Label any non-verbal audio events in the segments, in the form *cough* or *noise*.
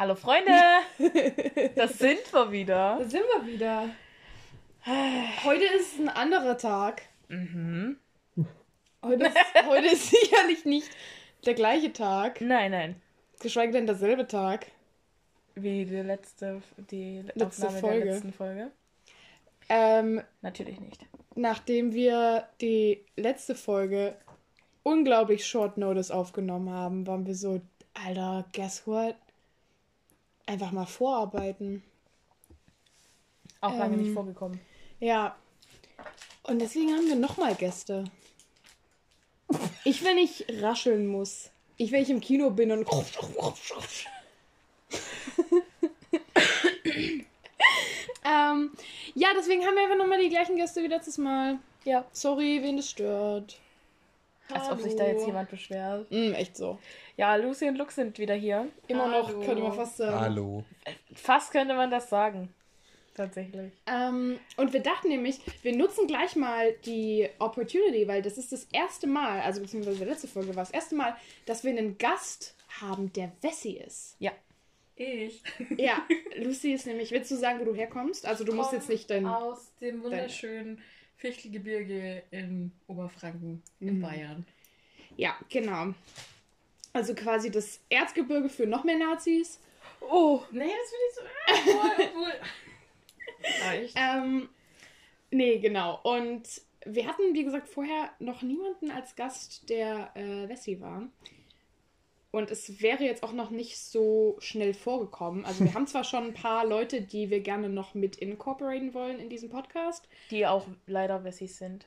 Hallo Freunde, *laughs* das sind wir wieder. Da sind wir wieder. Heute ist ein anderer Tag. Mhm. Heute ist, *laughs* heute ist sicherlich nicht der gleiche Tag, Nein, nein. geschweige denn derselbe Tag. Wie die letzte, die Letzte Aufnahme Folge. der letzten Folge. Ähm, Natürlich nicht. nachdem wir die letzte Folge unglaublich short notice aufgenommen haben, waren wir so, Alter, guess what? Einfach mal vorarbeiten. Auch lange Ähm, nicht vorgekommen. Ja. Und deswegen haben wir nochmal Gäste. Ich, wenn ich rascheln muss. Ich, wenn ich im Kino bin und. ähm, ja, deswegen haben wir einfach nochmal die gleichen Gäste wie letztes Mal. Ja. Sorry, wen das stört. Als ob sich da jetzt jemand beschwert. Mm, echt so. Ja, Lucy und Lux sind wieder hier. Immer noch, Hallo. könnte man fast sagen. Hallo. Fast könnte man das sagen. Tatsächlich. Ähm, und wir dachten nämlich, wir nutzen gleich mal die Opportunity, weil das ist das erste Mal, also beziehungsweise die letzte Folge war das erste Mal, dass wir einen Gast haben, der Wessi ist. Ja. Ich. Ja, Lucy ist nämlich, willst du sagen, wo du herkommst? Also du musst jetzt nicht dein... Aus dem wunderschönen Fichtelgebirge in Oberfranken in Mhm. Bayern. Ja, genau. Also quasi das Erzgebirge für noch mehr Nazis. Oh. Nee, das will ich so. Obwohl, obwohl. Reicht. *laughs* Ähm, nee, genau. Und wir hatten, wie gesagt, vorher noch niemanden als Gast, der äh, Wessi war. Und es wäre jetzt auch noch nicht so schnell vorgekommen. Also wir *laughs* haben zwar schon ein paar Leute, die wir gerne noch mit incorporaten wollen in diesem Podcast. Die auch leider Wessis sind.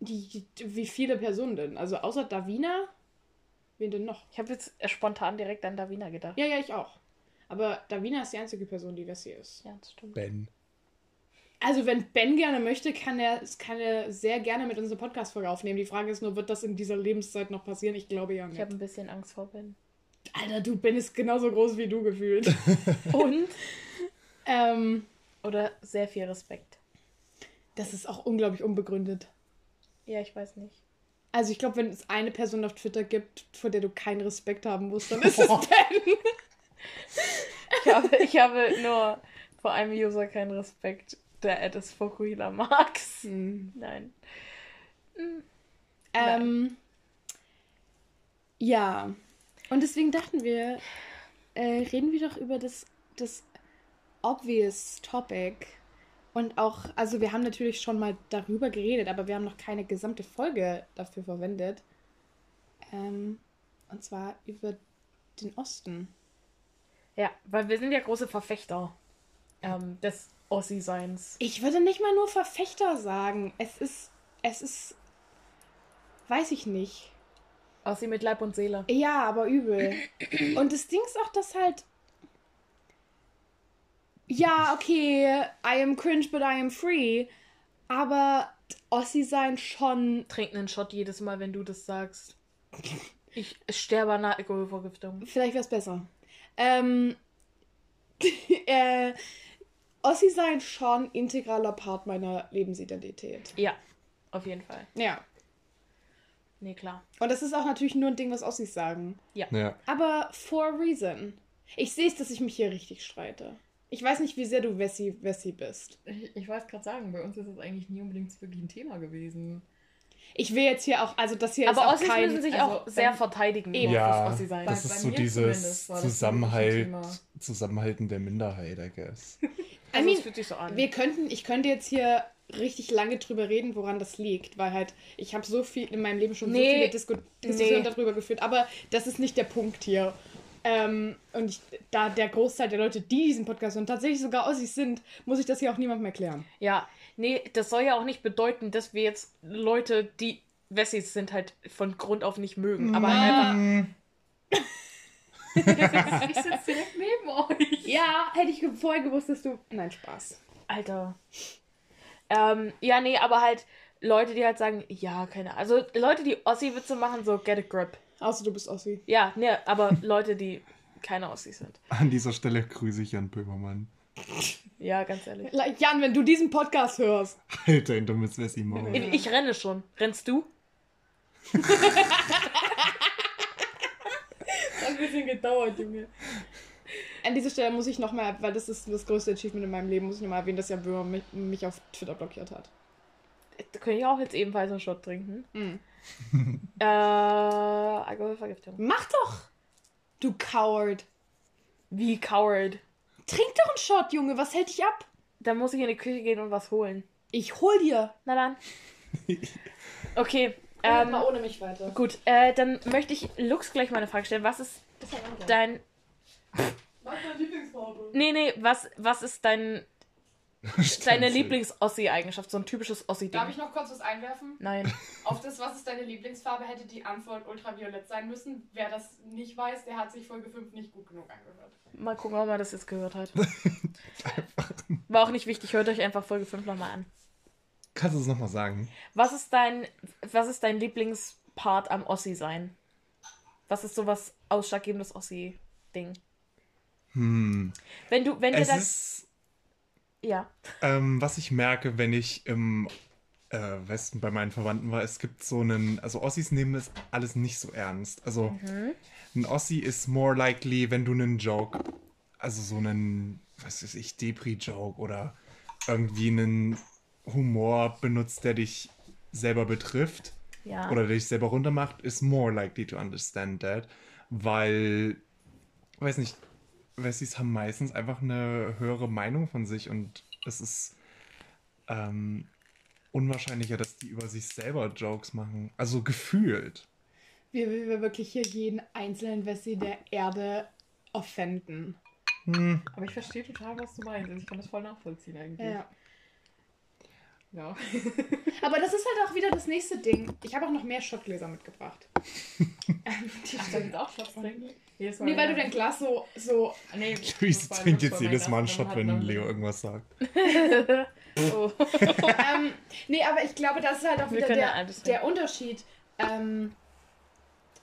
Die, wie viele Personen denn? Also außer Davina? Wen denn noch? Ich habe jetzt spontan direkt an Davina gedacht. Ja, ja, ich auch. Aber Davina ist die einzige Person, die Wessi ist. Ja, das stimmt. Ben. Also wenn Ben gerne möchte, kann er, kann er sehr gerne mit unserer Podcast-Folge aufnehmen. Die Frage ist nur, wird das in dieser Lebenszeit noch passieren? Ich glaube ja Ich nicht. habe ein bisschen Angst vor Ben. Alter, du, Ben ist genauso groß wie du gefühlt. *laughs* Und? ähm, Oder sehr viel Respekt. das ist auch unglaublich unbegründet. Ja, ich weiß nicht. Also ich glaube, wenn es eine Person auf Twitter gibt, vor der du keinen Respekt haben musst, dann ist es *laughs* Ben. Ich habe, ich habe nur vor einem User keinen Respekt, der Addis Fokuhila Max. Hm. Nein. Ähm, ja. Und deswegen dachten wir, äh, reden wir doch über das, das obvious Topic. Und auch, also wir haben natürlich schon mal darüber geredet, aber wir haben noch keine gesamte Folge dafür verwendet. Ähm, und zwar über den Osten. Ja, weil wir sind ja große Verfechter ähm, des Ossi-Seins. Ich würde nicht mal nur Verfechter sagen. Es ist, es ist, weiß ich nicht. Ossi mit Leib und Seele. Ja, aber übel. Und das Ding ist auch, dass halt. Ja, okay, I am cringe, but I am free. Aber Ossi sein schon. Trink einen Shot jedes Mal, wenn du das sagst. Ich sterbe an einer Alkoholvergiftung. Vielleicht wäre es besser. Ähm. *laughs* äh, Ossi sein schon integraler Part meiner Lebensidentität. Ja, auf jeden Fall. Ja. Nee, klar. Und das ist auch natürlich nur ein Ding, was Ossis sagen. Ja. Aber for a reason. Ich sehe es, dass ich mich hier richtig streite. Ich weiß nicht, wie sehr du Wessi, Wessi bist. Ich, ich wollte gerade sagen, bei uns ist das eigentlich nie unbedingt so wirklich ein Thema gewesen. Ich will jetzt hier auch, also das hier ist Aber auch Ossis kein... müssen sich also auch sehr verteidigen. Eben. Ja, fürs Ossi-Sein. das ist so dieses das Zusammenhalt. Zusammenhalten der Minderheit, I guess. *laughs* I Also, mean, es fühlt sich so an. wir könnten, ich könnte jetzt hier richtig lange drüber reden, woran das liegt, weil halt, ich habe so viel in meinem Leben schon so Nee. viele Disku Diskussionen Nee. darüber geführt, aber das ist nicht der Punkt hier. Ähm, und ich, da der Großteil der Leute, die diesen Podcast hören, tatsächlich sogar Ossis sind, muss ich das hier auch niemandem erklären. Ja, nee, das soll ja auch nicht bedeuten, dass wir jetzt Leute, die Wessis sind, halt von Grund auf nicht mögen. Aber halt einfach. *laughs* ich sitze direkt neben euch. Ja, hätte ich vorher gewusst, dass du... Nein, Spaß. Alter. Ähm, ja, nee, aber halt Leute, die halt sagen, ja, keine Ahnung. Also Leute, die Ossi-Witze machen, so get a grip. Außer du bist Ossi. Ja, nee, aber Leute, die keine Ossis sind. An dieser Stelle grüße ich Jan Böhmermann. Ja, ganz ehrlich. Jan, wenn du diesen Podcast hörst. Alter, in dummes Wessi-Maul. Ich, ich renne schon. Rennst du? *laughs* Hat ein bisschen gedauert, Junge. an dieser Stelle muss ich nochmal, weil das ist das größte Achievement in meinem Leben, muss ich nochmal erwähnen, dass ja Böhmer mich, mich auf Twitter blockiert hat. Da könnte ich auch jetzt ebenfalls einen Shot trinken. Mhm. *laughs* *laughs* Äh, Alkoholvergiftung. Mach doch! Du Coward. Wie Coward. Trink doch einen Shot, Junge, was hält dich ab? Dann muss ich in die Küche gehen und was holen. Ich hol dir. Na dann. *laughs* Okay. Ähm, Ähm, ohne mich weiter. gut, äh, dann möchte ich Lux gleich mal eine Frage stellen. Was ist dein. Was ist deine Lieblingsfarbe? Nee, nee, was, was ist dein, *laughs* deine. Lieblings-Ossi-Eigenschaft? So ein typisches Darf ich Ossi-Ding. noch kurz was einwerfen? Nein. *laughs* Auf das, was ist deine Lieblingsfarbe, hätte die Antwort ultraviolett sein müssen. Wer das nicht weiß, der hat sich Folge 5 nicht gut genug angehört. Mal gucken, ob man das jetzt gehört hat. *laughs* War auch nicht wichtig, hört euch einfach Folge 5 nochmal an. Kannst du es nochmal sagen? Was ist dein, was ist dein Lieblingspart am Ossi sein? Was ist so was ausschlaggebendes Ossi-Ding? Hm. Wenn du, wenn dir Es das. ist, Ja. ähm, was ich merke, wenn ich im äh, Westen bei meinen Verwandten war, es gibt so einen, also Ossis nehmen das alles nicht so ernst. Also Mhm. ein Ossi ist more likely, wenn du einen Joke, also so einen, was weiß ich, Depri-Joke oder irgendwie einen Humor benutzt, der dich selber betrifft Ja. oder der dich selber runtermacht, ist more likely to understand that, weil, weiß nicht, Wessis haben meistens einfach eine höhere Meinung von sich und es ist ähm, unwahrscheinlicher, dass die über sich selber Jokes machen. Also gefühlt. Wir, wir, wir wirklich hier jeden einzelnen Wessi der Erde offenden. Hm. Aber ich verstehe total, was du meinst. Also Ich kann das voll nachvollziehen eigentlich. Ja. Ja. *laughs* Aber das ist halt auch wieder das nächste Ding. Ich habe auch noch mehr Schottgläser mitgebracht. *laughs* Ähm, die Ach, da auch Shots trinken? Jedes Mal, Nee, weil du dein Glas so, so Nee, Luis trinkt jetzt jedes Mal einen Shot, hat wenn dann- Leo irgendwas sagt. *laughs* Oh. ähm, nee, aber ich glaube, das ist halt auch Wir wieder ja der, der Unterschied. Ähm,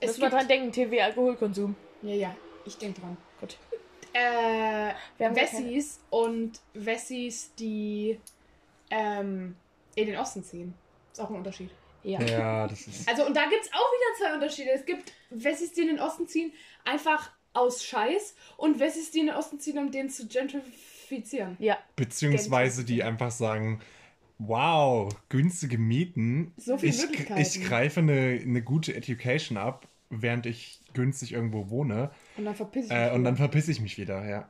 es Müssen wir gibt, dran denken, TV-Alkoholkonsum. ja, ja, ich denke dran. Gut. Äh, Wir haben gar Wessis und Wessis, die ähm, in den Osten ziehen. Ist auch ein Unterschied. Ja. Ja, das ist. Also, und da gibt es auch wieder zwei Unterschiede. Es gibt Wessis, die in den Osten ziehen, einfach aus Scheiß und Wessis, die in den Osten ziehen, um den zu gentrifizieren. Ja. Beziehungsweise die einfach sagen, wow, günstige Mieten. So viele ich, Möglichkeiten. ich greife eine, eine gute Education ab, während ich günstig irgendwo wohne. Und dann verpiss ich Äh, mich und dann wieder. verpiss ich mich wieder, ja.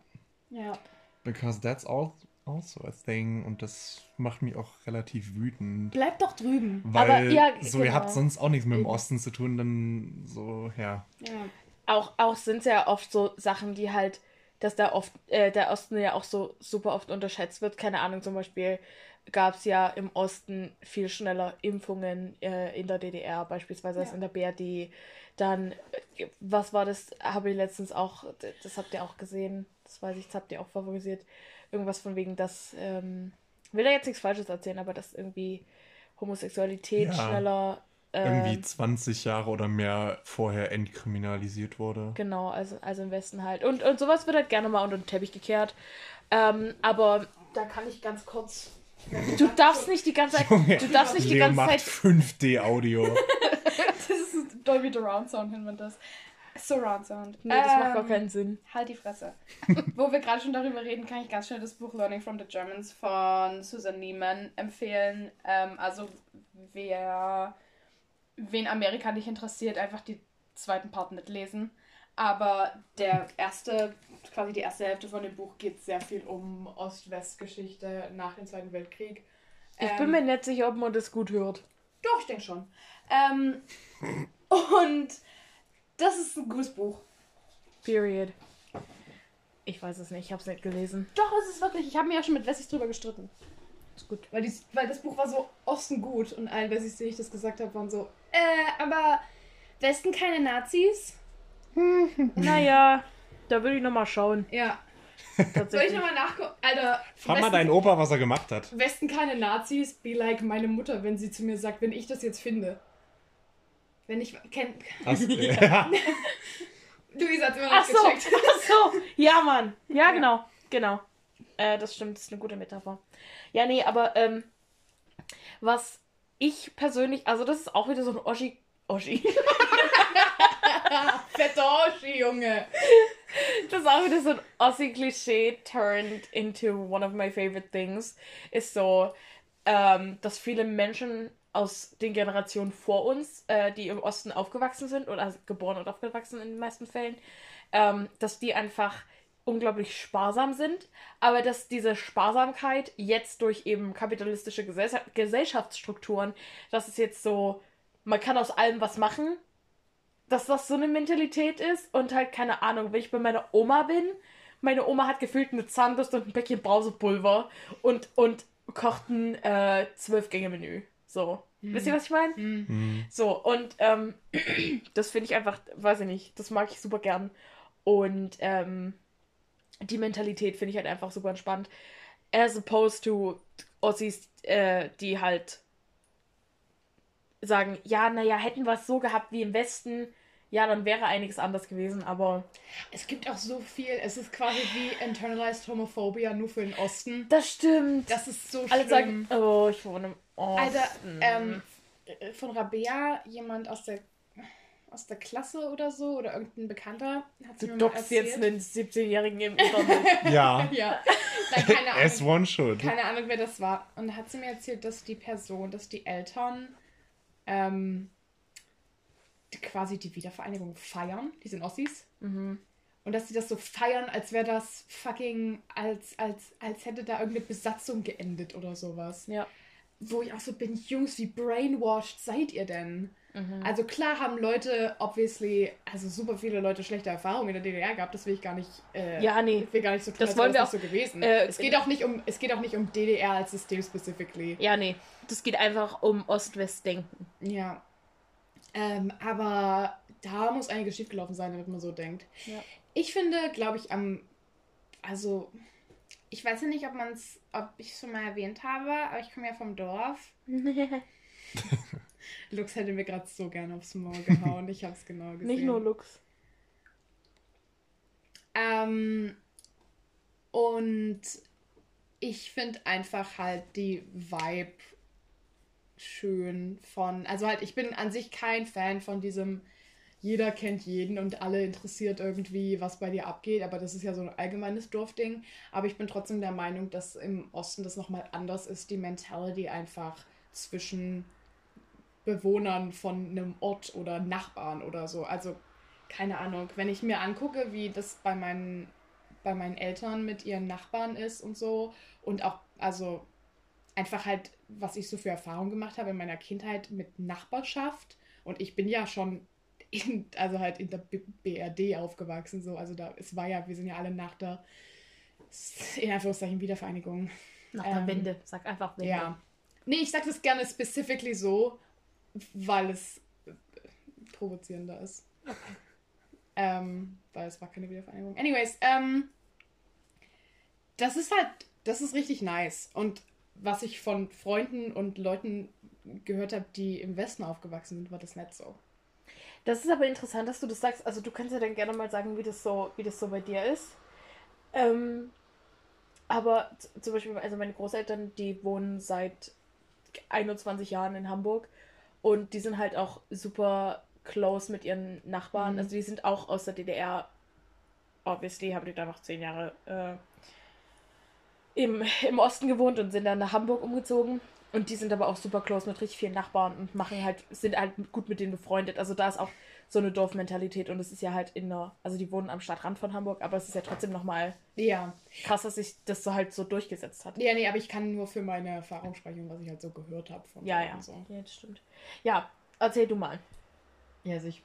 Ja. Because that's all, also a thing. Und das macht mich auch relativ wütend. Bleib doch drüben. Weil Aber, ja, so, ihr genau. habt sonst auch nichts mit dem. Osten zu tun, dann so, ja. Ja. Auch, auch sind es ja oft so Sachen, die halt, dass der, oft, äh, der Osten ja auch so super oft unterschätzt wird. Keine Ahnung, zum Beispiel gab es ja im Osten viel schneller Impfungen äh, in der DDR, beispielsweise als Ja. in der BRD. Dann, äh, was war das, habe ich letztens auch, das habt ihr auch gesehen, das weiß ich, das habt ihr auch favorisiert. Irgendwas von wegen, dass, ähm, will da jetzt nichts Falsches erzählen, aber dass irgendwie Homosexualität Ja. schneller. Irgendwie ähm, 20 Jahre oder mehr vorher entkriminalisiert wurde. Genau, also, also im Westen halt. Und, und sowas wird halt gerne mal unter den Teppich gekehrt. Ähm, aber da kann ich ganz kurz. Du darfst nicht die ganze Zeit. Junge, Du darfst nicht die ganze macht Zeit. 5D-Audio. *laughs* Das ist Dolby Surround Sound, nennt man das. Surround Sound. Nee, das macht gar Ähm, keinen Sinn. Halt die Fresse. *laughs* Wo wir gerade schon darüber reden, kann ich ganz schnell das Buch Learning from the Germans von Susan Neiman empfehlen. Ähm, also wer wen Amerika nicht interessiert, einfach die zweiten Part nicht lesen. Aber der erste, quasi die erste Hälfte von dem Buch geht sehr viel um Ost-West-Geschichte nach dem Zweiten Weltkrieg. Ich Ähm, bin mir nicht sicher, ob man das gut hört. Doch, ich denke schon. Ähm, *laughs* und das ist ein gutes Buch. Period. Ich weiß es nicht, ich habe es nicht gelesen. Doch, es ist wirklich. Ich habe mir ja schon mit Wessis drüber gestritten. Ist gut. Weil, dies, weil das Buch war so Osten gut und allen Wessis, die ich das gesagt habe, waren so, äh, aber Westen keine Nazis? *laughs* Naja, da würde ich nochmal schauen. Ja. Soll ich nochmal nachgucken? Alter, Frag mal deinen Opa, was er gemacht hat. Westen keine Nazis, be like meine Mutter, wenn sie zu mir sagt, wenn ich das jetzt finde. Wenn ich kenn. Hast, *laughs* ja. Luisa hat immer noch Ach so, gecheckt. ach so. Ja, Mann. Ja, genau. Genau. Äh, das stimmt, das ist eine gute Metapher. Ja, nee, aber ähm, was ich persönlich, also das ist auch wieder so ein Oschi. Oschi. *laughs* Fetoschi, Junge. Das ist auch wieder so ein Ossi-Klischee turned into one of my favorite things. Ist so, ähm, dass viele Menschen aus den Generationen vor uns, äh, die im Osten aufgewachsen sind oder geboren und aufgewachsen in den meisten Fällen, ähm, dass die einfach unglaublich sparsam sind, aber dass diese Sparsamkeit jetzt durch eben kapitalistische Gesell Gesellschaftsstrukturen, dass es jetzt so, man kann aus allem was machen, dass das so eine Mentalität ist und halt keine Ahnung, wenn ich bei meiner Oma bin, meine Oma hat gefühlt eine Zahnbürste und ein Päckchen Brausepulver und, und kocht ein äh, Zwölf-Gänge-Menü. So. Mhm. Wisst ihr, was ich meine? Mhm. So, und ähm, *clears throat* das finde ich einfach, weiß ich nicht, das mag ich super gern. Und ähm, die Mentalität finde ich halt einfach super entspannt. As opposed to Ossis, äh, die halt sagen, ja, naja, hätten wir es so gehabt wie im Westen, ja, dann wäre einiges anders gewesen, aber Es gibt auch so viel, es ist quasi wie internalized Homophobia nur für den Osten. das stimmt. Das ist so Alle schlimm. sagen, oh, ich wohne im Osten. Alter, ähm, äh, von Rabea, jemand aus der aus der Klasse oder so, oder irgendein Bekannter, hat sie du mir mal dockst jetzt erzählt. einen 17-Jährigen im *laughs* Internet. Ja. Ja, Nein, keine As Ahnung. *laughs* one should. Keine Ahnung, wer das war. Und da hat sie mir erzählt, dass die Person, dass die Eltern ähm, quasi die Wiedervereinigung feiern. Die sind Ossis. mhm. Und dass sie das so feiern, als wäre das fucking, als, als, als hätte da irgendeine Besatzung geendet oder sowas. Ja. Wo ich auch so bin, Jungs, wie brainwashed seid ihr denn? Mhm. Also klar haben Leute, obviously, also super viele Leute schlechte Erfahrungen in der DDR gehabt, das will ich gar nicht, äh, Ja, nee. ich will gar nicht so tun, Das wollen wir nicht so gewesen. äh, es, geht auch nicht um, es geht auch nicht um DDR als System specifically. Ja, nee. Das geht einfach um Ost-West-Denken. Ja. Ähm, aber da muss einiges schiefgelaufen sein, damit man so denkt. Ja. Ich finde, glaube ich, am. Also, ich weiß ja nicht, ob man es, ob ich es schon mal erwähnt habe, aber ich komme ja vom Dorf. *laughs* Lux hätte mir gerade so gerne aufs Maul gehauen. Ich habe es genau *laughs* gesehen. Nicht nur Lux. Ähm, und ich finde einfach halt die Vibe schön von. Also halt, ich bin an sich kein Fan von diesem jeder kennt jeden und alle interessiert irgendwie, was bei dir abgeht, aber das ist ja so ein allgemeines Dorfding. Aber ich bin trotzdem der Meinung, dass im Osten das nochmal anders ist, die Mentality einfach zwischen Bewohnern von einem Ort oder Nachbarn oder so. Also keine Ahnung, wenn ich mir angucke, wie das bei meinen, bei meinen Eltern mit ihren Nachbarn ist und so und auch, also einfach halt, was ich so für Erfahrungen gemacht habe in meiner Kindheit mit Nachbarschaft und ich bin ja schon in, also halt in der BRD aufgewachsen, so, also da, es war ja, wir sind ja alle nach der, in Anführungszeichen, Wiedervereinigung. Nach der Ähm, Wende. Sag einfach Wende. Ja. Nee, ich sag das gerne specifically so, weil es provozierender ist. Ähm, weil es war keine Wiedervereinigung. Anyways, ähm, das ist halt, das ist richtig nice. Und was ich von Freunden und Leuten gehört habe, die im Westen aufgewachsen sind, war das nicht so. Das ist aber interessant, dass du das sagst. Also du kannst ja dann gerne mal sagen, wie das so, wie das so bei dir ist. Ähm, aber zum Beispiel, also meine Großeltern, die wohnen seit 21 Jahren in Hamburg und die sind halt auch super close mit ihren Nachbarn. Mhm. Also die sind auch aus der DDR. Obviously haben die da noch zehn Jahre äh, im, im Osten gewohnt und sind dann nach Hamburg umgezogen. Und die sind aber auch super close mit richtig vielen Nachbarn und machen halt, sind halt gut mit denen befreundet. Also da ist auch so eine Dorfmentalität und es ist ja halt in der, also die wohnen am Stadtrand von Hamburg, aber es ist ja trotzdem nochmal Ja. krass, dass sich das so halt so durchgesetzt hat. Ja, nee, aber ich kann nur für meine Erfahrung sprechen, was ich halt so gehört habe von Ja, ja. So. Ja, das stimmt. Ja, erzähl du mal. Ja, also ich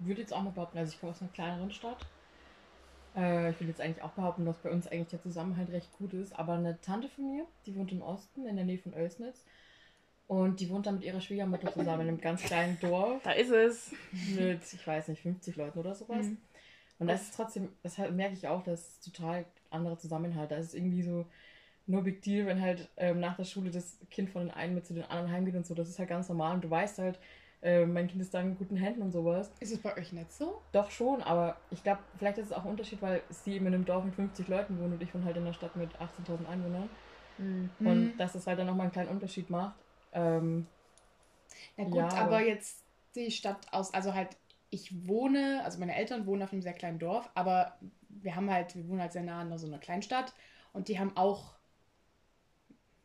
würde jetzt auch mal behaupten, also ich komme aus einer kleineren Stadt. Äh, ich will jetzt eigentlich auch behaupten, dass bei uns eigentlich der Zusammenhalt recht gut ist. Aber eine Tante von mir, die wohnt im Osten, in der Nähe von Oelsnitz. Und die wohnt da mit ihrer Schwiegermutter zusammen in einem ganz kleinen Dorf Da ist es. mit, ich weiß nicht, 50 Leuten oder sowas. Mhm. Und das ist trotzdem, das merke ich auch, das ist total anderer Zusammenhalt. Da ist es irgendwie so no big deal, wenn halt ähm, nach der Schule das Kind von den einen mit zu den anderen heimgeht und so. Das ist halt ganz normal und du weißt halt, äh, mein Kind ist da in guten Händen und sowas. Ist es bei euch nicht so? Doch schon, aber ich glaube, vielleicht ist es auch ein Unterschied, weil sie eben in einem Dorf mit 50 Leuten wohnt und ich wohne halt in einer Stadt mit 18.000 Einwohnern. Mhm. Und dass das halt dann nochmal einen kleinen Unterschied macht. Ähm, Na gut, Ja, aber aber- jetzt die Stadt aus, also halt ich wohne, also meine Eltern wohnen auf einem sehr kleinen Dorf, aber wir haben halt, wir wohnen halt sehr nah an so einer Kleinstadt und die haben auch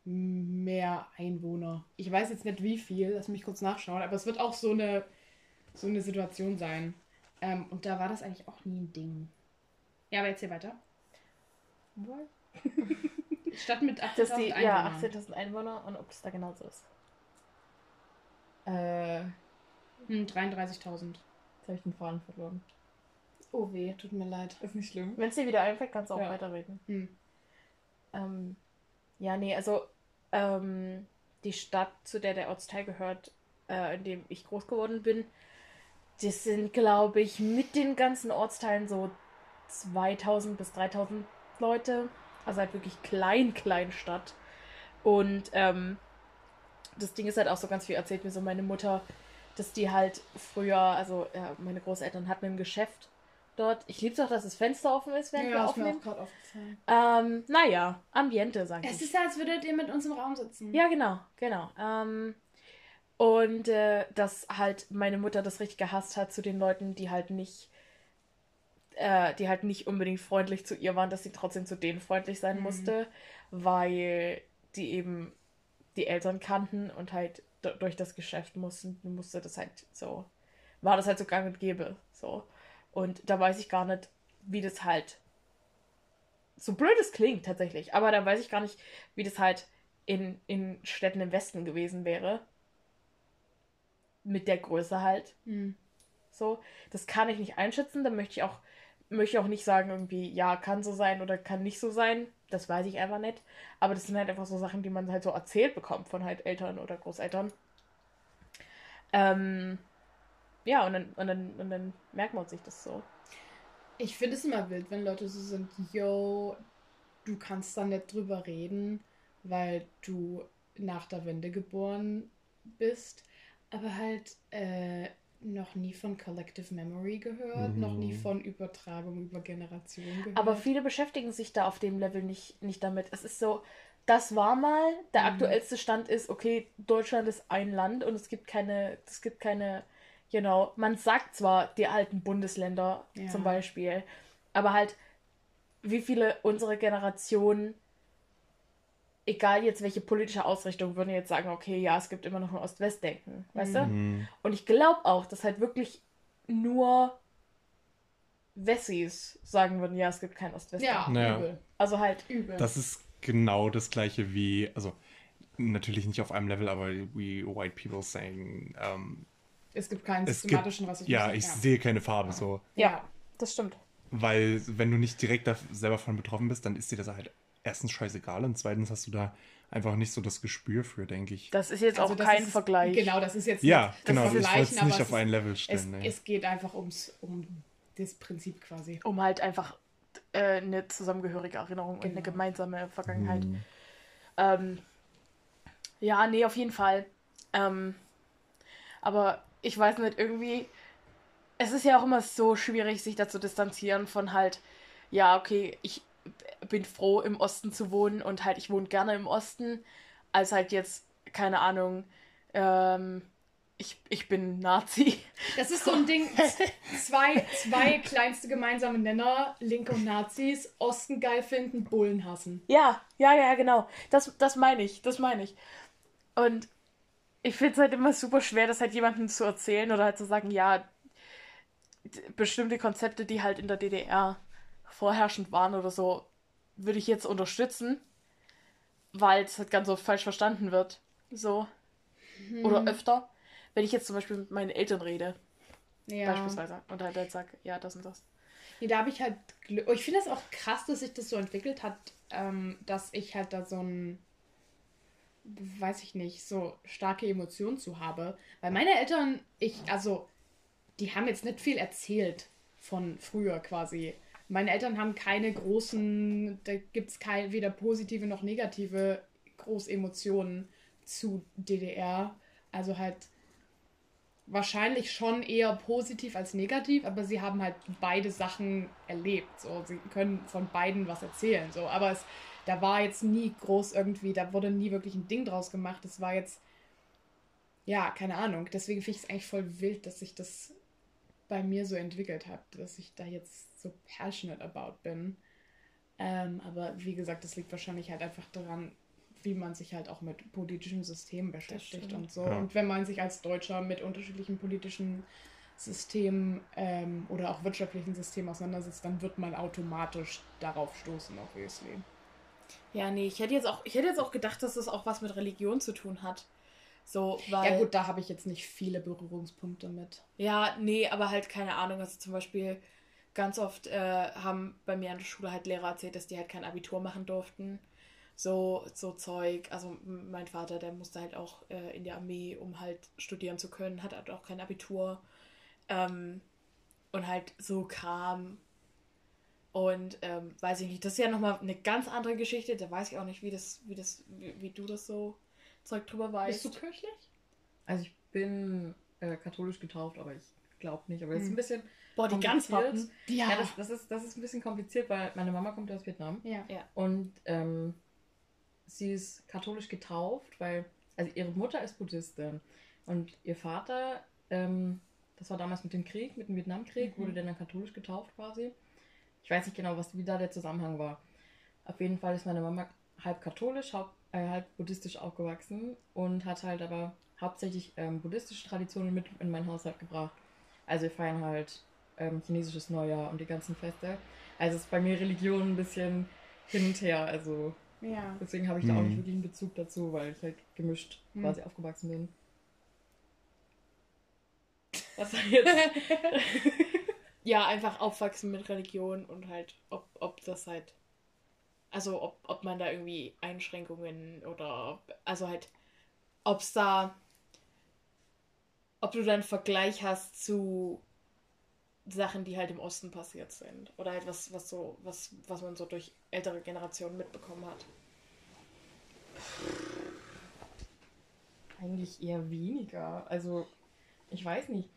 mehr Einwohner. Ich weiß jetzt nicht wie viel, lass mich kurz nachschauen, aber es wird auch so eine, so eine Situation sein. Ähm, und da war das eigentlich auch nie ein Ding. Ja, aber erzähl weiter. *laughs* Stadt mit 18.000 Dass die, Einwohnern. ja, 18.000 Einwohner und ob das da genauso ist. Äh, Hm, 33.000. jetzt habe ich den Faden verloren. Oh weh, tut mir leid. Ist nicht schlimm. Wenn es dir wieder einfällt, kannst du auch Ja. weiterreden. Hm. Ähm, ja, nee, also ähm, die Stadt, zu der der Ortsteil gehört, äh, in dem ich groß geworden bin, das sind, glaube ich, mit den ganzen Ortsteilen so 2000 bis 3000 Leute. Also halt wirklich klein, klein Stadt. Und ähm, das Ding ist halt auch so ganz viel erzählt mir so meine Mutter, dass die halt früher, also ja, meine Großeltern hatten ein Geschäft dort. Ich liebe es auch, dass das Fenster offen ist, während wir Ja, mir aufnehmen. auch gerade aufgefallen. Ähm, naja, Ambiente, sag ich. Es ist ja, als würdet ihr mit uns im Raum sitzen. Ja, genau, genau. Ähm, und äh, dass halt meine Mutter das richtig gehasst hat zu den Leuten, die halt nicht, äh, die halt nicht unbedingt freundlich zu ihr waren, dass sie trotzdem zu denen freundlich sein Mhm. musste, weil die eben die Eltern kannten und halt durch das Geschäft mussten, musste das halt so, war das halt so gang und gäbe, so. Und da weiß ich gar nicht, wie das halt, so blöd es klingt tatsächlich, aber da weiß ich gar nicht, wie das halt in, in Städten im Westen gewesen wäre. Mit der Größe halt. Hm. So. Das kann ich nicht einschätzen. Da möchte ich auch, möchte ich auch nicht sagen, irgendwie, ja, kann so sein oder kann nicht so sein. Das weiß ich einfach nicht. Aber das sind halt einfach so Sachen, die man halt so erzählt bekommt von halt Eltern oder Großeltern. Ähm, ja, und dann, und, dann, und dann merkt man sich das so. Ich finde es immer wild, wenn Leute so sind, yo, du kannst da nicht drüber reden, weil du nach der Wende geboren bist, aber halt äh, noch nie von Collective Memory gehört, Mhm. noch nie von Übertragung über Generationen gehört. Aber viele beschäftigen sich da auf dem Level nicht, nicht damit. Es ist so, das war mal, der Mhm. aktuellste Stand ist, okay, Deutschland ist ein Land und es gibt keine, es gibt keine, you know, man sagt zwar die alten Bundesländer Ja. zum Beispiel, aber halt, wie viele unserer Generation, egal jetzt welche politische Ausrichtung, würden jetzt sagen, okay, ja, es gibt immer noch ein Ost-West-Denken, weißt du? Mhm. Und ich glaube auch, dass halt wirklich nur Wessis sagen würden, ja, es gibt kein Ost-West. ja, Ja. übel. Also halt, Übel. Das ist genau das gleiche wie, also natürlich nicht auf einem Level, aber wie white people saying, ähm, es gibt keinen es gibt, systematischen Rassismus. ja, ich sehe keine Farbe so. ja, das stimmt. Weil wenn du nicht direkt da selber von betroffen bist, dann ist dir das halt erstens scheißegal und zweitens hast du da einfach nicht so das Gespür für, denke ich. Das ist jetzt Also auch kein ist, Vergleich. Genau, das ist jetzt ja, nicht genau, das ich wollte es nicht es auf ein Level Es, stellen. nee. es geht einfach ums um das Prinzip quasi. Um halt einfach äh, eine zusammengehörige Erinnerung und eine Genau. gemeinsame Vergangenheit. Mhm. Ähm, ja, nee, auf jeden Fall. Ähm, aber ich weiß nicht, irgendwie. Es ist ja auch immer so schwierig, sich da zu distanzieren von halt, ja, okay, ich bin froh, im Osten zu wohnen und halt, ich wohne gerne im Osten, als halt jetzt, keine Ahnung, ähm, ich, ich bin Nazi. Das ist so ein Ding, zwei, zwei kleinste gemeinsame Nenner, Linke und Nazis, Osten geil finden, Bullen hassen. Ja, ja, ja, genau. Das, das meine ich, das meine ich. Und ich finde es halt immer super schwer, das halt jemandem zu erzählen oder halt zu sagen, ja, bestimmte Konzepte, die halt in der DDR vorherrschend waren oder so, würde ich jetzt unterstützen, weil es halt ganz oft falsch verstanden wird. So. Oder öfter. Wenn ich jetzt zum Beispiel mit meinen Eltern rede, Ja. beispielsweise, und halt, halt sage, ja, das und das. Nee, da habe ich halt Glück. Oh, Ich finde es auch krass, dass sich das so entwickelt hat, ähm, dass ich halt da so ein, weiß ich nicht, so starke Emotionen zu habe. Weil meine Eltern, ich, also, die haben jetzt nicht viel erzählt von früher quasi. Meine Eltern haben keine großen, da gibt es weder positive noch negative Großemotionen zu DDR. Also halt wahrscheinlich schon eher positiv als negativ, aber sie haben halt beide Sachen erlebt. So, sie können von beiden was erzählen. So, aber es, da war jetzt nie groß irgendwie, da wurde nie wirklich ein Ding draus gemacht. Es war jetzt, ja, keine Ahnung. Deswegen finde ich es eigentlich voll wild, dass sich das bei mir so entwickelt hat, dass ich da jetzt so passionate about bin. Ähm, aber wie gesagt, das liegt wahrscheinlich halt einfach daran, wie man sich halt auch mit politischen Systemen beschäftigt und so. Ja. Und wenn man sich als Deutscher mit unterschiedlichen politischen Systemen ähm, oder auch wirtschaftlichen Systemen auseinandersetzt, dann wird man automatisch darauf stoßen, obviously. Ja, nee, ich hätte jetzt auch, ich hätte jetzt auch gedacht, dass das auch was mit Religion zu tun hat. So, weil. Ja gut, da habe ich jetzt nicht viele Berührungspunkte mit. Ja, nee, aber halt keine Ahnung. Also zum Beispiel ganz oft äh, haben bei mir an der Schule halt Lehrer erzählt, dass die halt kein Abitur machen durften. So, so Zeug. Also mein Vater, der musste halt auch äh, in die Armee, um halt studieren zu können, hat halt auch kein Abitur. Ähm, und halt so Kram. Und ähm, weiß ich nicht, das ist ja nochmal eine ganz andere Geschichte. Da weiß ich auch nicht, wie das, wie das, wie, wie du das so Zeug drüber weißt. Bist du kirchlich? Also ich bin äh, katholisch getauft, aber ich glaube nicht. Aber es ist Hm. ein bisschen Boah, die ganz kompliziert. hotten. Ja, das, das, ist, das ist ein bisschen kompliziert, weil meine Mama kommt aus Vietnam ja. und ähm, sie ist katholisch getauft, weil, also ihre Mutter ist Buddhistin und ihr Vater, ähm, das war damals mit dem Krieg, mit dem Vietnamkrieg, Mhm. wurde der dann katholisch getauft quasi. Ich weiß nicht genau, was, wie da der Zusammenhang war. Auf jeden Fall ist meine Mama halb katholisch, halb, äh, halb buddhistisch aufgewachsen und hat halt aber hauptsächlich ähm, buddhistische Traditionen mit in meinen Haushalt gebracht. Also wir feiern halt ähm, chinesisches Neujahr und die ganzen Feste. Also ist bei mir Religion ein bisschen hin und her. Also Ja. deswegen habe ich da auch Mhm. nicht wirklich einen Bezug dazu, weil ich halt gemischt Mhm. quasi aufgewachsen bin. Was war jetzt? *laughs* ja, einfach aufwachsen mit Religion und halt, ob, ob das halt, also ob, ob man da irgendwie Einschränkungen oder, ob- also halt, ob es da, ob du da einen Vergleich hast zu Sachen, die halt im Osten passiert sind. Oder halt was, was so, was, was man so durch ältere Generationen mitbekommen hat. Eigentlich eher weniger. Also, ich weiß nicht.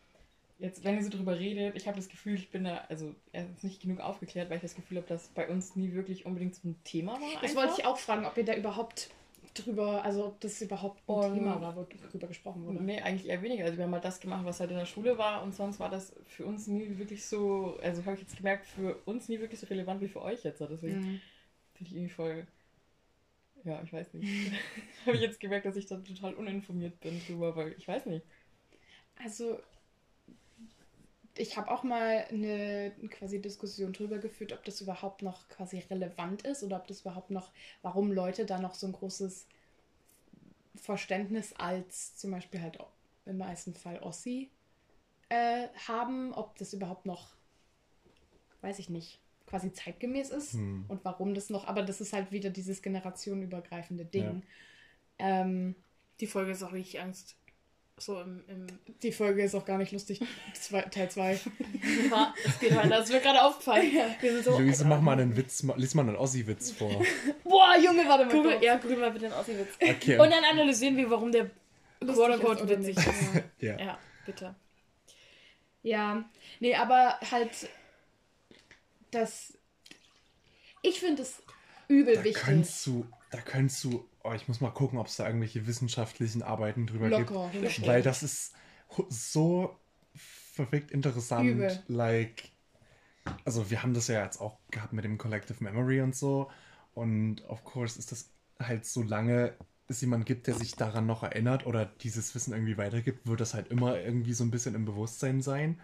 Jetzt, wenn ihr so drüber redet, ich habe das Gefühl, ich bin da, also er ist nicht genug aufgeklärt, weil ich das Gefühl habe, dass bei uns nie wirklich unbedingt so ein Thema war. Das wollte ich auch fragen, ob ihr da überhaupt drüber, also ob das überhaupt ein Und- Thema war, worüber gesprochen wurde. Nee, eigentlich eher weniger. Also wir haben halt das gemacht, was halt in der Schule war und sonst war das für uns nie wirklich so, also habe ich jetzt gemerkt, für uns nie wirklich so relevant wie für euch jetzt. Deswegen Mhm. finde ich irgendwie voll, ja, ich weiß nicht. *laughs* habe ich jetzt gemerkt, dass ich da total uninformiert bin drüber, weil ich weiß nicht. Also, ich habe auch mal eine quasi Diskussion drüber geführt, ob das überhaupt noch quasi relevant ist oder ob das überhaupt noch, warum Leute da noch so ein großes Verständnis als zum Beispiel halt im meisten Fall Ossi äh, haben, ob das überhaupt noch, weiß ich nicht, quasi zeitgemäß ist Hm. und warum das noch, aber das ist halt wieder dieses generationenübergreifende Ding. Ähm, Die Folge ist auch richtig Angst. So im, im die Folge ist auch gar nicht lustig, zwei, Teil 2. es geht weiter. Das ist mir gerade aufgefallen. Wir sind so. Luise, mach mal einen Witz, lies mal einen Ossi-Witz vor. Boah, Junge, warte mal. Google, ja, google mal bitte den Ossi-Witz. Okay. Und dann analysieren wir, warum der quote-unquote witzig nicht. ist. ja. Ja, bitte. Ja, nee, aber halt, das. Ich finde es übel Da wichtig. könntest du, da könntest du, oh, ich muss mal gucken, ob es da irgendwelche wissenschaftlichen Arbeiten drüber Locker. gibt. Weil das ist so verfickt interessant. Übel. Like, also wir haben das ja jetzt auch gehabt mit dem Collective Memory und so. Und of course ist das halt so lange es jemand gibt, der sich daran noch erinnert oder dieses Wissen irgendwie weitergibt, wird das halt immer irgendwie so ein bisschen im Bewusstsein sein.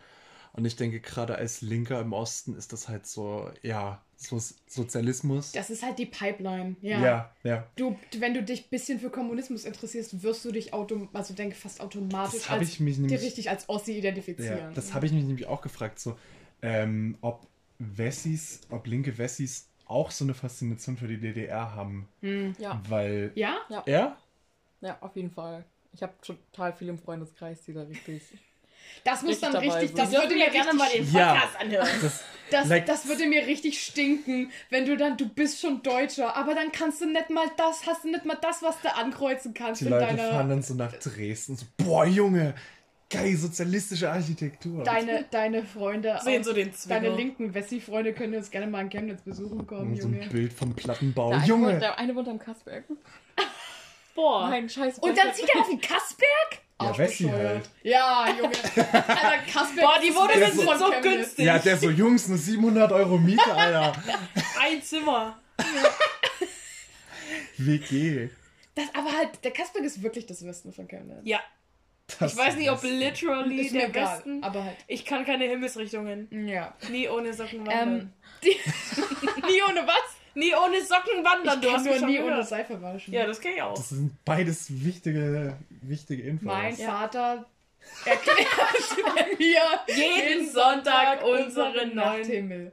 Und ich denke, gerade als Linker im Osten ist das halt so, ja, so Sozialismus. Das ist halt die Pipeline. Ja. ja, ja. Du, wenn du dich ein bisschen für Kommunismus interessierst, wirst du dich autom also denke fast automatisch Das habe als, ich mich dir nämlich, richtig als Ossi identifizieren. ja, das habe ich mich nämlich auch gefragt, so, ähm, ob Wessis, ob linke Wessis auch so eine Faszination für die DDR haben, Hm. Ja, weil Ja? er, ja, auf jeden Fall. Ich habe total viel im Freundeskreis, die da richtig. Das muss Richtig dann richtig, das würde mir ja gerne richtig mal den Ja. Podcast anhören. das, Das, Like- das würde mir richtig stinken, wenn du dann, du bist schon Deutscher, aber dann kannst du nicht mal das, hast du nicht mal das, was du ankreuzen kannst die in Leute deiner, fahren dann so nach Dresden, so, boah, Junge, geil, sozialistische Architektur. deine, deine Freunde, Sehen so den deine linken Wessi-Freunde können uns gerne mal in Chemnitz besuchen kommen, so ein Junge. Bild vom Plattenbau, der, eine Junge. wohnt, der eine wohnt am Kasberg. *laughs* Boah. Nein, scheiße. Und dann zieht er auf den Kassberg? Ja, Wessi halt. Ja, Junge. Alter, Kasper. Boah, die von so Chemnitz. günstig. Ja, der so, Jungs, nur 700 Euro Miete, Alter. *laughs* Ein Zimmer. WG. Das, aber halt, der Kasper ist wirklich das Westen von Chemnitz. Ja. Das Ich weiß nicht, ob literally Ist mir der egal, Westen. aber halt. Ich kann keine Himmelsrichtungen. Ja. Nie ohne Socken Ähm, wandern. *laughs* *laughs* nie ohne was? Nie ohne Socken wandern. Ich Du kann hast nur nie ohne. Seife waschen. Ja, das kann ich auch. Das sind beides wichtige, wichtige Infos. Mein Ja. Vater *laughs* erklärt mir Jeden Sonntag unseren. Nachthimmel.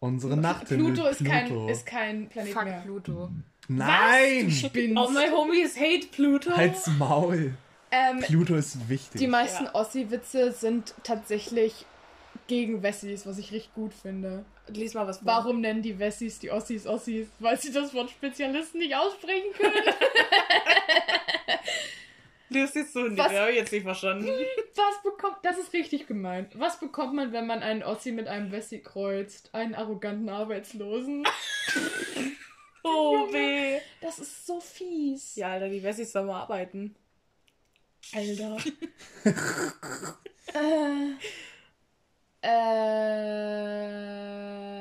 Unsere Nachthimmel. Pluto ist kein, Pluto. ist kein Planet Fuck mehr. Pluto. Nein! Spinnst. All my homies hate Pluto. Halt's Maul. Ähm, Pluto ist wichtig. die meisten Ja. Ossi-Witze sind tatsächlich gegen Wessis, was ich richtig gut finde. Lies mal was vor. Warum nennen die Wessis die Ossis Ossis? Weil sie das Wort Spezialisten nicht aussprechen können. *laughs* Lies jetzt so nicht. Was? habe ich jetzt nicht verstanden. *laughs* Was bekommt, das ist richtig gemeint. Was bekommt man, wenn man einen Ossi mit einem Wessi kreuzt? Einen arroganten Arbeitslosen. *laughs* Oh, weh. Das ist so fies. Ja, Alter, die Wessis sollen mal arbeiten. Alter. äh,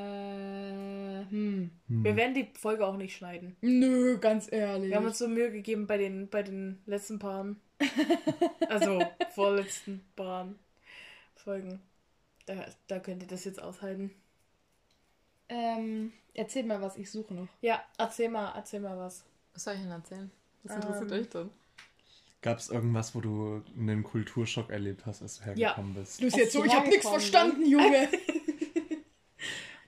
äh, hm. Hm. Wir werden die Folge auch nicht schneiden. Nö, ganz ehrlich. Wir haben uns so Mühe gegeben bei den, bei den letzten Paaren. *laughs* Also, vorletzten Paaren. Folgen. Da, da könnt ihr das jetzt aushalten. ähm, erzähl mal was, ich suche noch. Ja, erzähl mal, erzähl mal was. Was soll ich denn erzählen? Was Ähm, interessiert euch denn? Gab's irgendwas, wo du einen Kulturschock erlebt hast, als du hergekommen bist? Du bist jetzt so, ich hab nichts verstanden, Junge. *laughs*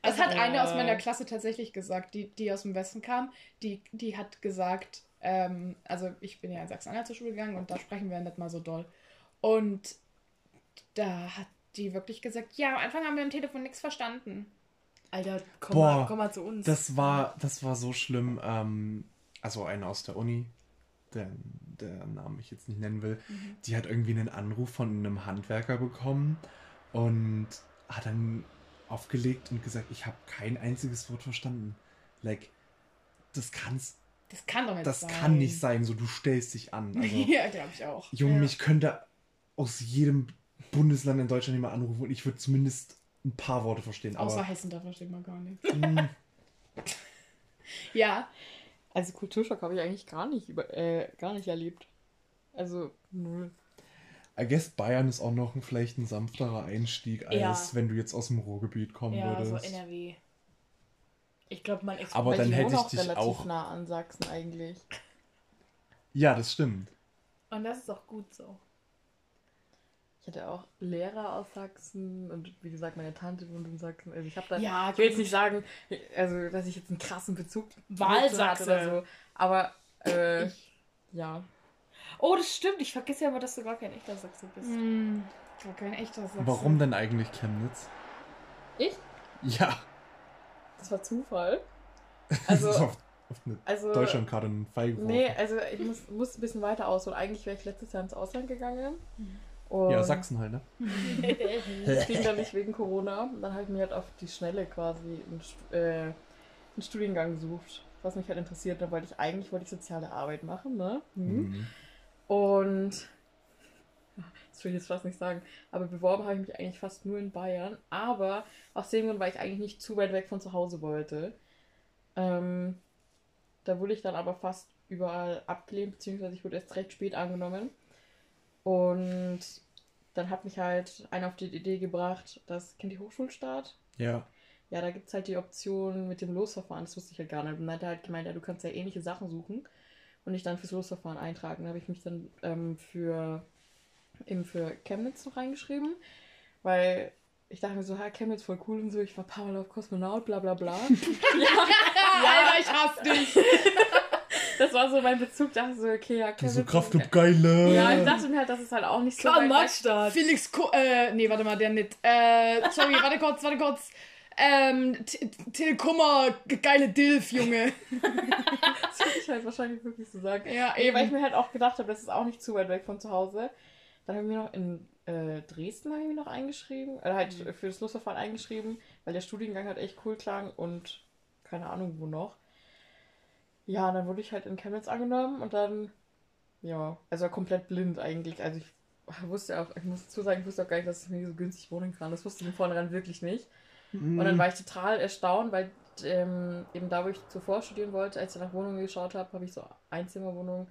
Das hat Äh. eine aus meiner Klasse tatsächlich gesagt, die, die aus dem Westen kam. Die, die hat gesagt, ähm, also ich bin ja in Sachsen-Anhalt zur Schule gegangen und da sprechen wir nicht mal so doll. Und da hat die wirklich gesagt, ja, am Anfang haben wir am Telefon nichts verstanden. Alter, komm, Boah, mal, komm mal zu uns. Das war, das war so schlimm. Ähm, also eine aus der Uni, der, der Namen ich jetzt nicht nennen will, Mhm. die hat irgendwie einen Anruf von einem Handwerker bekommen und hat dann aufgelegt und gesagt, ich habe kein einziges Wort verstanden. Like, das kann's, Das kann doch nicht das sein. kann nicht sein. So, du stellst dich an. *laughs* Also, ja, glaube ich auch. Junge, Ja. mich könnte aus jedem Bundesland in Deutschland jemand anrufen und ich würde zumindest ein paar Worte verstehen. Außer Aber Hessen, da versteht man gar nicht. mh, *laughs* Ja, Also Kulturschock habe ich eigentlich gar nicht über, äh, gar nicht erlebt. Also null. I guess Bayern ist auch noch ein, vielleicht ein sanfterer Einstieg, als Ja. wenn du jetzt aus dem Ruhrgebiet kommen ja, so würdest. NRW. Ich glaube, man Aber Weil dann ich hätte ich auch dich relativ auch- nah an Sachsen eigentlich. ja, das stimmt. Und das ist auch gut so. Ich hatte auch Lehrer aus Sachsen und wie gesagt, meine Tante wohnt in Sachsen. Also ich habe da, Ja, ich will jetzt nicht sagen, also dass ich jetzt einen krassen Bezug Wahlsachse. hatte oder so. Aber äh, ja. Oh, das stimmt. Ich vergesse ja immer, dass du gar kein echter Sachse bist. Hm, gar kein echter Sachsen. Warum denn eigentlich Chemnitz? Ich? Ja. Das war Zufall. *laughs* Also, Also, auf, auf eine also Deutschlandkarte einen Pfeil geworfen. Nee, also ich muss, muss ein bisschen weiter ausholen. Eigentlich wäre ich letztes Jahr ins Ausland gegangen. Und Ja, Sachsen halt, ne? *laughs* Das *laughs* ging dann nicht wegen Corona. Dann habe ich mir halt auf die Schnelle quasi einen, äh, einen Studiengang gesucht, was mich halt interessiert. Da wollte ich eigentlich wollte ich soziale Arbeit machen, ne? Mhm. Und das will ich jetzt fast nicht sagen, aber beworben habe ich mich eigentlich fast nur in Bayern. Aber aus dem Grund, weil ich eigentlich nicht zu weit weg von zu Hause wollte. Ähm, da wurde ich dann aber fast überall abgelehnt, beziehungsweise ich wurde erst recht spät angenommen. Und dann hat mich halt einer auf die Idee gebracht, das kennt die Hochschulstart. Ja. Ja, da gibt es halt die Option mit dem Losverfahren, das wusste ich halt gar nicht. Und dann hat er halt gemeint, ja, du kannst ja ähnliche Sachen suchen und dich dann fürs Losverfahren eintragen. Da habe ich mich dann ähm, für eben für Chemnitz noch reingeschrieben, weil ich dachte mir so, ha, Chemnitz voll cool und so, ich war paar Mal auf Kosmonaut, bla bla bla. *laughs* Alter, ich hasse dich. *laughs* das war so mein Bezug, dachte so, okay, ja, Du Chemnitz. so Kraft und Geile. Ja, ich dachte mir halt, das ist halt auch nicht so Karl weit weg. Marxstadt. Felix Ko äh, nee, warte mal, der nicht. Äh, sorry, warte kurz, warte kurz. Ähm, Till Kummer, ge- geile Dilf, Junge. *laughs* Das würde ich halt wahrscheinlich wirklich so sagen. Ja, Nee, weil ich eben. mir halt auch gedacht habe, das ist auch nicht zu weit weg von zu Hause. Dann habe ich mir noch in äh, Dresden habe ich mich noch eingeschrieben, oder halt für das Losverfahren eingeschrieben, weil der Studiengang halt echt cool klang und keine Ahnung wo noch. Ja, und dann wurde ich halt in Chemnitz angenommen und dann ja, also komplett blind eigentlich. Also ich wusste auch, ich muss dazu sagen, ich wusste auch gar nicht, dass ich mir so günstig wohnen kann. Das wusste ich von vornherein wirklich nicht. Und dann war ich total erstaunt, weil ähm, eben da, wo ich zuvor studieren wollte, als ich nach Wohnungen geschaut habe, habe ich so Einzimmerwohnungen,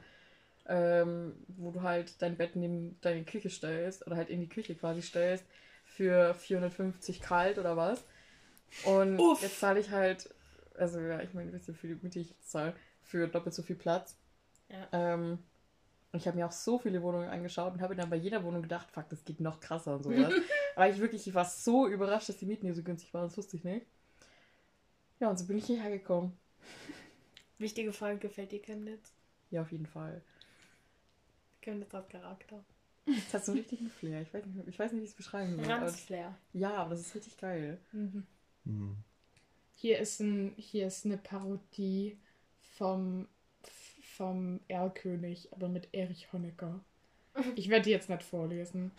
ähm, wo du halt dein Bett neben deine Küche stellst oder halt in die Küche quasi stellst für 450 kalt oder was. Und Uff. jetzt zahle ich halt, also ja, ich meine, wisst ihr, für die Miete ich zahle für doppelt so viel Platz. Ja. Ähm, und ich habe mir auch so viele Wohnungen angeschaut und habe dann bei jeder Wohnung gedacht, fuck, das geht noch krasser und sowas. *laughs* Aber ich wirklich, ich war so überrascht, dass die Mieten hier so günstig waren, das wusste ich nicht. Ja, und so bin ich hierher gekommen. Wichtige Frage, gefällt dir Chemnitz? Ja, auf jeden Fall. Chemnitz hat Charakter. Es hat so einen richtigen Flair. Ich weiß nicht, ich weiß nicht wie ich es beschreiben soll. das- Ranzflair. Ja, aber das ist richtig geil. Mhm. Hm. Hier ist, ein, hier ist eine Parodie vom, vom Erlkönig, aber mit Erich Honecker. *laughs* Ich werde die jetzt nicht vorlesen.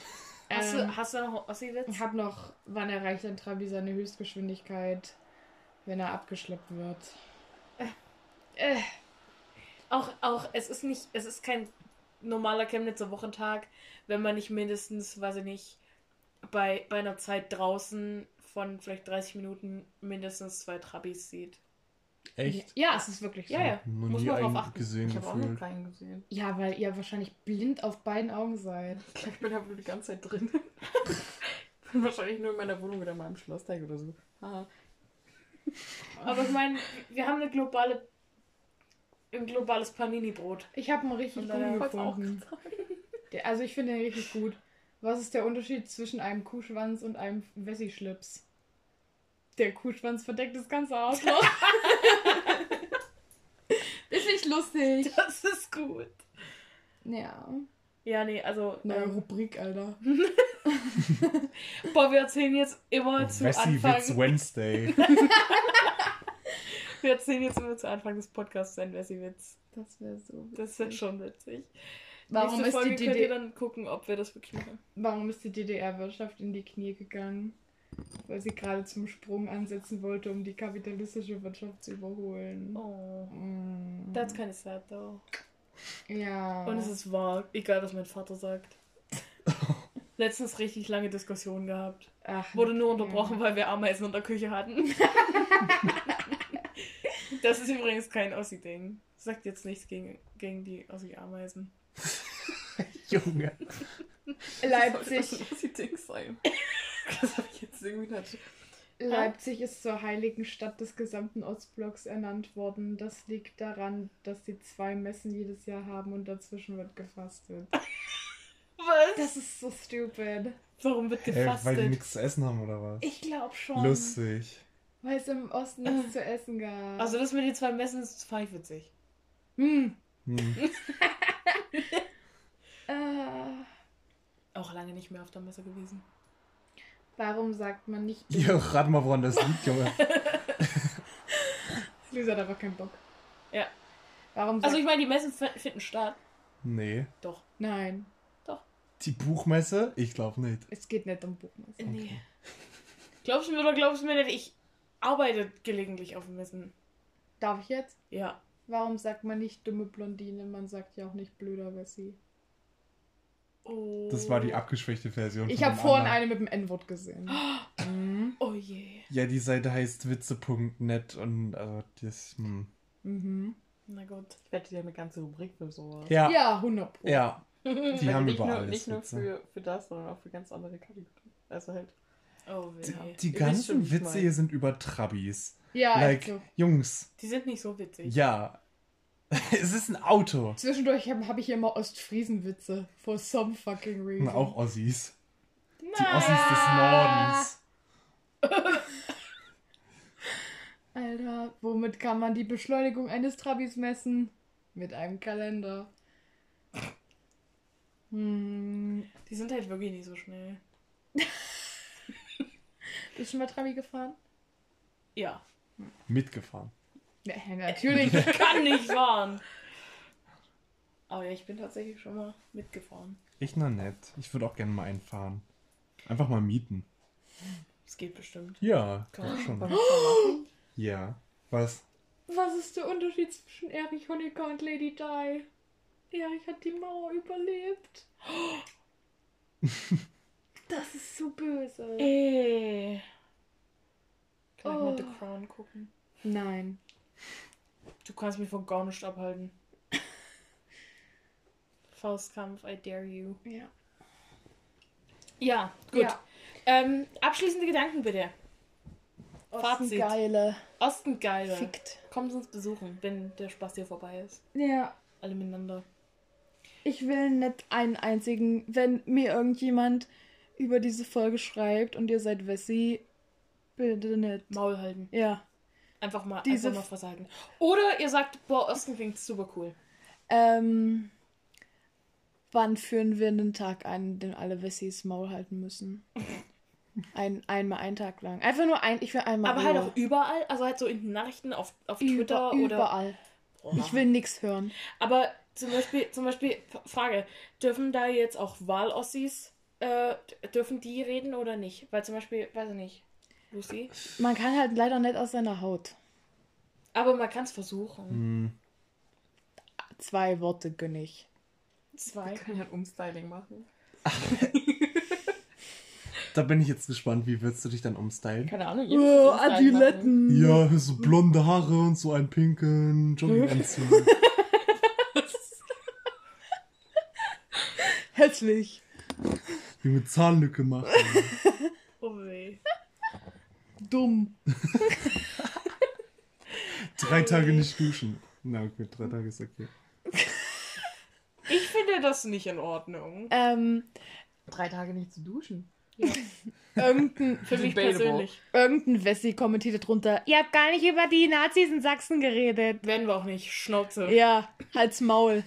Hast, Ähm, du, hast du noch Ossi-Witz? ich habe noch, wann erreicht ein Trabi seine Höchstgeschwindigkeit, wenn er abgeschleppt wird? Äh, auch, auch, es ist nicht, es ist kein normaler Chemnitzer Wochentag, wenn man nicht mindestens, weiß ich nicht, bei, bei einer Zeit draußen von vielleicht 30 Minuten mindestens zwei Trabis sieht. Echt? Ja, es ist wirklich so. Ja, ja. Noch Muss nie man drauf achten. gesehen Ich habe auch noch keinen gesehen. Ja, weil ihr wahrscheinlich blind auf beiden Augen seid. *laughs* Ich bin da wohl die ganze Zeit drin. *laughs* bin wahrscheinlich nur in meiner Wohnung oder in meinem Schlossteig oder so. Haha. Aber ich meine, wir haben eine globale, ein globales Panini-Brot. Ich habe einen richtig guten gefunden. Der, also ich finde den richtig gut. Was ist der Unterschied zwischen einem Kuhschwanz und einem Wessi-Schlips? Der Kuhschwanz verdeckt das ganze Arschloch. *laughs* ist nicht lustig. Das ist gut. Ja. Ja, nee, also. Neue ähm, Rubrik, Alter. *laughs* boah, wir erzählen jetzt immer zu Wessi Witz Anfang. Wednesday. *laughs* Wir erzählen jetzt immer zu Anfang des Podcasts einen Wessi-Witz. Das wäre so. Das ist schon witzig. Warum Nächste ist, Folge die könnt ihr DDR, dann gucken, ob wir das wirklich machen. warum ist die DDR-Wirtschaft in die Knie gegangen? Weil sie gerade zum Sprung ansetzen wollte, um die kapitalistische Wirtschaft zu überholen. Oh. Mm. That's kind of sad, though. Ja. Und es ist wahr, egal was mein Vater sagt. *laughs* Letztens richtig lange Diskussion gehabt. Ach, Wurde nur unterbrochen, weil wir Ameisen in der Küche hatten. *laughs* das ist übrigens kein Ossi-Ding. Sagt jetzt nichts gegen, gegen die Ossi-Ameisen. Junge. *laughs* Leipzig, Das muss die Ding sein. Das habe ich jetzt irgendwie nicht. Leipzig ist zur heiligen Stadt des gesamten Ostblocks ernannt worden. Das liegt daran, dass sie zwei Messen jedes Jahr haben und dazwischen wird gefastet. *laughs* Was? Das ist so stupid. Warum wird gefastet? weil die nichts zu essen haben oder was? Ich glaube schon. Lustig. Weil es im Osten nichts zu essen gab. also das mit den zwei Messen ist fand ich witzig. hm. Hm. *laughs* Auch lange nicht mehr auf der Messe gewesen. warum sagt man nicht. Ja, rat mal, woran das liegt, Junge. *laughs* Lisa hat einfach keinen Bock. Ja. Warum sagt Also ich meine, die Messen finden statt. Nee. Doch. Nein, Die Buchmesse? Ich glaube nicht. es geht nicht um Buchmesse. Nee. Glaubst du mir oder glaubst du mir nicht, ich arbeite gelegentlich auf Messen. Darf ich jetzt? Ja. Warum sagt man nicht dumme Blondine? Man sagt ja auch nicht blöder Wessi. Oh. Das war die abgeschwächte Version. Ich habe vorhin anderen. eine mit dem N-Wort gesehen. *gasps* mhm. Oh je. Ja, die Seite heißt witze.net und also das. Hm. Mhm. Na gut. Ich wette dir eine ganze Rubrik für sowas. Ja. Ja. Ja, 100 *laughs* Pro. Die Also haben nicht über nur, alles Nicht nur für, für das, sondern auch für ganz andere Kategorien. Also halt. Oh weh. Die, Die, die ganzen Witze hier sind über Trabis. Ja, like, also. Jungs, sind nicht so witzig. ja. *laughs* es ist ein Auto. Zwischendurch habe hab ich immer Ostfriesen-Witze. For some fucking reason. Und auch Ossis. Die Na. Ossis des Nordens. *laughs* Alter, womit kann man die Beschleunigung eines Trabis messen? Mit einem Kalender. Hm. Die sind halt wirklich nicht so schnell. *laughs* Bist du schon mal Trabi gefahren? Ja. Mitgefahren. Ja, natürlich. Ich *laughs* kann nicht fahren. Aber ja, ich bin tatsächlich schon mal mitgefahren. Ich noch nett. Ich würde auch gerne mal einfahren. Einfach mal mieten. Es geht bestimmt. Ja, Kann doch man. schon. *gasps* Ja. Was? Was ist der Unterschied zwischen Erich Honecker und Lady Di? Ja, ich habe die Mauer überlebt. *gasps* Das ist so böse. Ey. Kann ich mal Oh. The Crown gucken? Nein. Du kannst mich von gar nicht abhalten. *laughs* Faustkampf, I dare you. Ja. Ja, gut. Ja. Ähm, abschließende Gedanken bitte. Fazit. Geile. Osten geil. Fickt. Kommt uns besuchen, wenn der Spaß hier vorbei ist. Ja. Alle miteinander. Ich will nicht einen einzigen, wenn mir irgendjemand über diese Folge schreibt und ihr seid Wessi, bitte nicht. Maul halten. Ja. Einfach mal, Diese einfach mal halten. Oder ihr sagt, boah, Osten klingt super cool. Ähm, wann führen wir einen Tag ein, in dem alle Wessis Maul halten müssen? *laughs* Ein, einmal einen Tag lang. Einfach nur ein, ich will einmal. Aber halt auch überall, also halt so in den Nachrichten auf, auf Über, Twitter oder. überall. Boah. Ich will nichts hören. Aber zum Beispiel, zum Beispiel, Frage, dürfen da jetzt auch Wahlossis, äh, dürfen die reden oder nicht? Weil zum Beispiel, weiß ich nicht, Lucy. Man kann halt leider nicht aus seiner Haut. Aber man kann es versuchen. Hm. Zwei Worte gönn ich. Zwei. können ja ein Umstyling machen. Da bin ich jetzt gespannt, wie würdest du dich dann umstylen? Keine Ahnung. Oh. Adiletten. Ja, so blonde Haare und so einen pinken Jogginganzug. *laughs* *laughs* Hässlich. die mit Zahnlücke machen. Oh. Dumm. *laughs* Drei Tage nicht duschen. Na okay, drei Tage ist okay. Ich finde das nicht in Ordnung. Ähm, Drei Tage nicht zu duschen. irgendein, *laughs* Für mich Debatable. persönlich. irgendein Wessi kommentiert drunter. Ihr habt gar nicht über die Nazis in Sachsen geredet. Werden wir auch nicht. Schnauze. Ja, halt's Maul.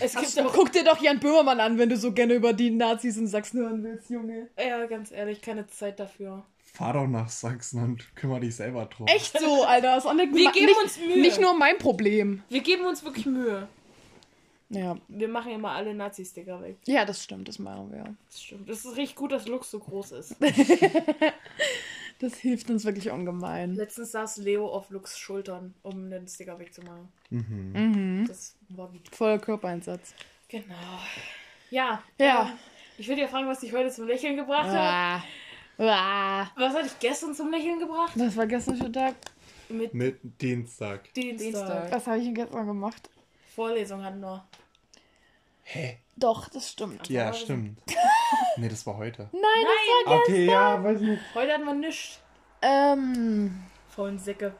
Es gibt Ach, auch, guck dir doch Jan Böhmermann an, wenn du so gerne über die Nazis in Sachsen hören willst, Junge. ja, ganz ehrlich, keine Zeit dafür. Fahr doch nach Sachsen und kümmere dich selber drum. Echt so, Alter. Das ist auch nicht, Wir geben nicht, uns Mühe. Nicht nur mein Problem. Wir geben uns wirklich Mühe. Ja, Wir machen ja mal alle Nazi-Sticker weg. ja das stimmt, das machen wir. Das stimmt. Es ist richtig gut, dass Lux so groß ist. *laughs* Das hilft uns wirklich ungemein. Letztens saß Leo auf Lux Schultern, um den Sticker wegzumachen. Mhm. Mhm. Das war gut. Voller Körpereinsatz. Genau. Ja. Ja. ähm, ich würde ja fragen, was dich heute zum Lächeln gebracht hat. Was hat dich gestern zum Lächeln gebracht? Das war gestern schon Tag. Mit Mit Dienstag. Dienstag. Dienstag. Was habe ich denn gestern gemacht? Vorlesung hatten wir. Hä? Doch, das stimmt. Ja, stimmt. *laughs* nee, das war heute. Nein, Nein, Okay, ja, weiß nicht. heute hatten wir nichts. Ähm, Faulen Säcke.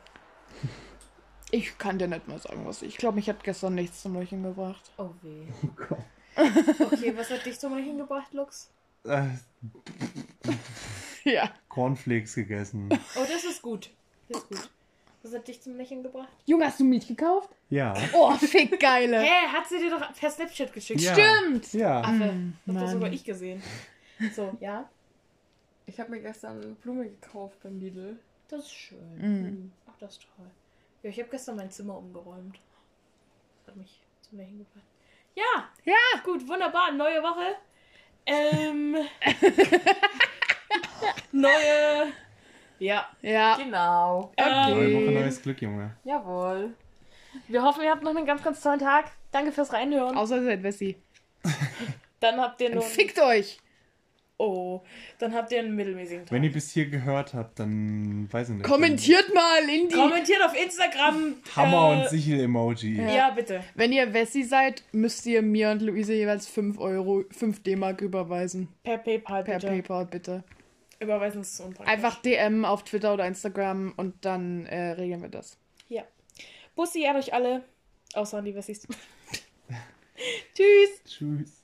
*laughs* ich kann dir nicht mal sagen, was ich. Ich glaube, mich hat gestern nichts zum Lächeln gebracht. Oh weh. Oh Gott. Okay, was hat dich zum Lächeln gebracht, Lux? Äh, *laughs* Ja. Cornflakes gegessen. Oh, das ist gut. Das ist gut. Was hat dich zum Lächeln gebracht? Junge, hast du Milch gekauft? Ja. Oh, fick geile. Hä, hat sie dir doch per Snapchat geschickt? Ja. Stimmt. Ja. Affe. Mm, Das hab doch Mann. sogar ich gesehen. So, ja. Ich habe mir gestern eine Blume gekauft beim Lidl. Das ist schön. Mhm. Ach, das ist toll. Ja, ich habe gestern mein Zimmer umgeräumt. Hat mich zum Lächeln gebracht. Ja, Ja. gut, wunderbar. Neue Woche. Ähm. *laughs* neue. Ja. Ja. Genau. Neue Woche, Okay. neues Glück, Junge. Jawohl. Wir hoffen, ihr habt noch einen ganz, ganz tollen Tag. Danke fürs Reinhören. Außer ihr seid Wessi. *laughs* Dann habt ihr nur. fickt euch. Oh, dann habt ihr einen mittelmäßigen Tag. Wenn ihr bis hier gehört habt, dann weiß ich nicht. Kommentiert mal in die. Kommentiert auf Instagram. Hammer äh, und Sichel-Emoji. Ja. bitte. Wenn ihr Wessi seid, müsst ihr mir und Luise jeweils 5 Euro, 5 D-Mark überweisen. Per PayPal Per bitte. PayPal, bitte. Überweisen ist zu unpraktisch. Einfach DM auf Twitter oder Instagram und dann äh, regeln wir das. Ja. Bussi an euch alle. Außer an die Wessis. Tschüss. Tschüss.